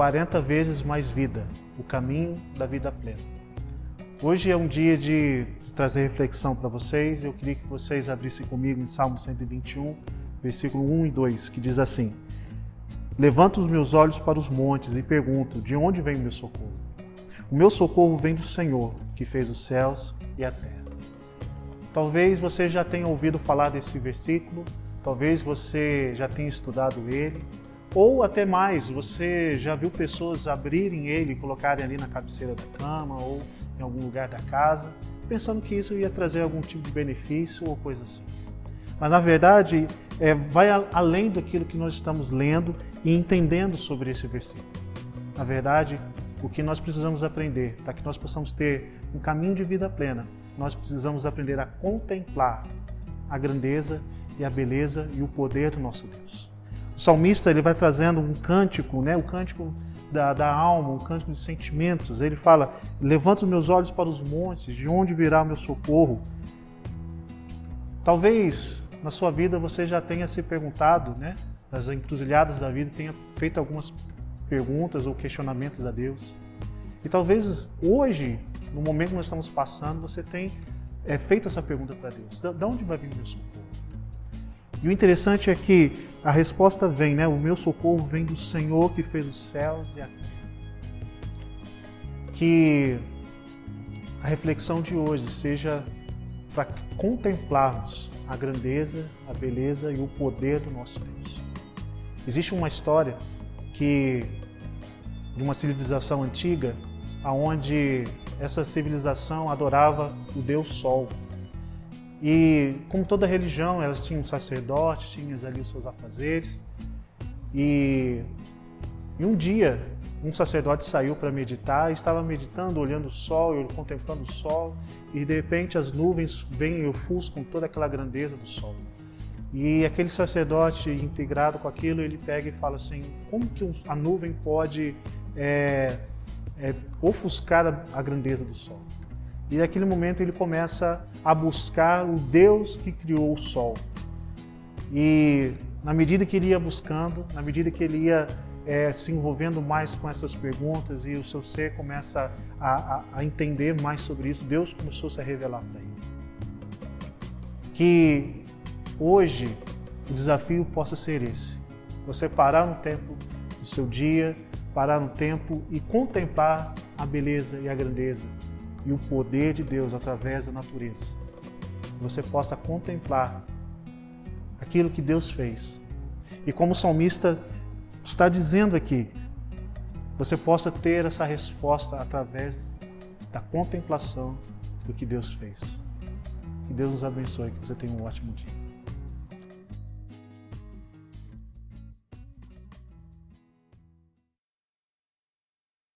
40 vezes mais vida, o caminho da vida plena. Hoje é um dia de trazer reflexão para vocês. Eu queria que vocês abrissem comigo em Salmo 121, versículo 1 e 2, que diz assim: Levanto os meus olhos para os montes e pergunto: de onde vem o meu socorro? O meu socorro vem do Senhor, que fez os céus e a terra. Talvez você já tenha ouvido falar desse versículo, talvez você já tenha estudado ele, ou até mais, você já viu pessoas abrirem ele e colocarem ali na cabeceira da cama ou em algum lugar da casa, pensando que isso ia trazer algum tipo de benefício ou coisa assim. Mas na verdade, é, vai além daquilo que nós estamos lendo e entendendo sobre esse versículo. Na verdade, o que nós precisamos aprender para que nós possamos ter um caminho de vida plena, nós precisamos aprender a contemplar a grandeza e a beleza e o poder do nosso Deus. O salmista ele vai trazendo um cântico, né? o cântico da, da alma, um cântico de sentimentos. Ele fala: Levanta os meus olhos para os montes, de onde virá o meu socorro? Talvez na sua vida você já tenha se perguntado, né? Nas encruzilhadas da vida, tenha feito algumas perguntas ou questionamentos a Deus. E talvez hoje, no momento que nós estamos passando, você tenha é, feito essa pergunta para Deus: de onde vai vir o meu socorro? E o interessante é que a resposta vem, né? O meu socorro vem do Senhor que fez os céus e a terra. Que a reflexão de hoje seja para contemplarmos a grandeza, a beleza e o poder do nosso Deus. Existe uma história que de uma civilização antiga, aonde essa civilização adorava o Deus Sol. E como toda religião, elas tinham um sacerdote, tinham ali os seus afazeres. E, e um dia, um sacerdote saiu para meditar, estava meditando, olhando o sol, contemplando o sol, e de repente as nuvens vêm e ofuscam toda aquela grandeza do sol. E aquele sacerdote integrado com aquilo, ele pega e fala assim: como que a nuvem pode é, é, ofuscar a, a grandeza do sol? E naquele momento ele começa a buscar o Deus que criou o sol. E na medida que ele ia buscando, na medida que ele ia é, se envolvendo mais com essas perguntas e o seu ser começa a, a, a entender mais sobre isso, Deus começou a se revelar para ele. Que hoje o desafio possa ser esse: você parar no tempo do seu dia, parar no tempo e contemplar a beleza e a grandeza e o poder de Deus através da natureza. Você possa contemplar aquilo que Deus fez. E como o salmista está dizendo aqui, você possa ter essa resposta através da contemplação do que Deus fez. Que Deus nos abençoe, que você tenha um ótimo dia.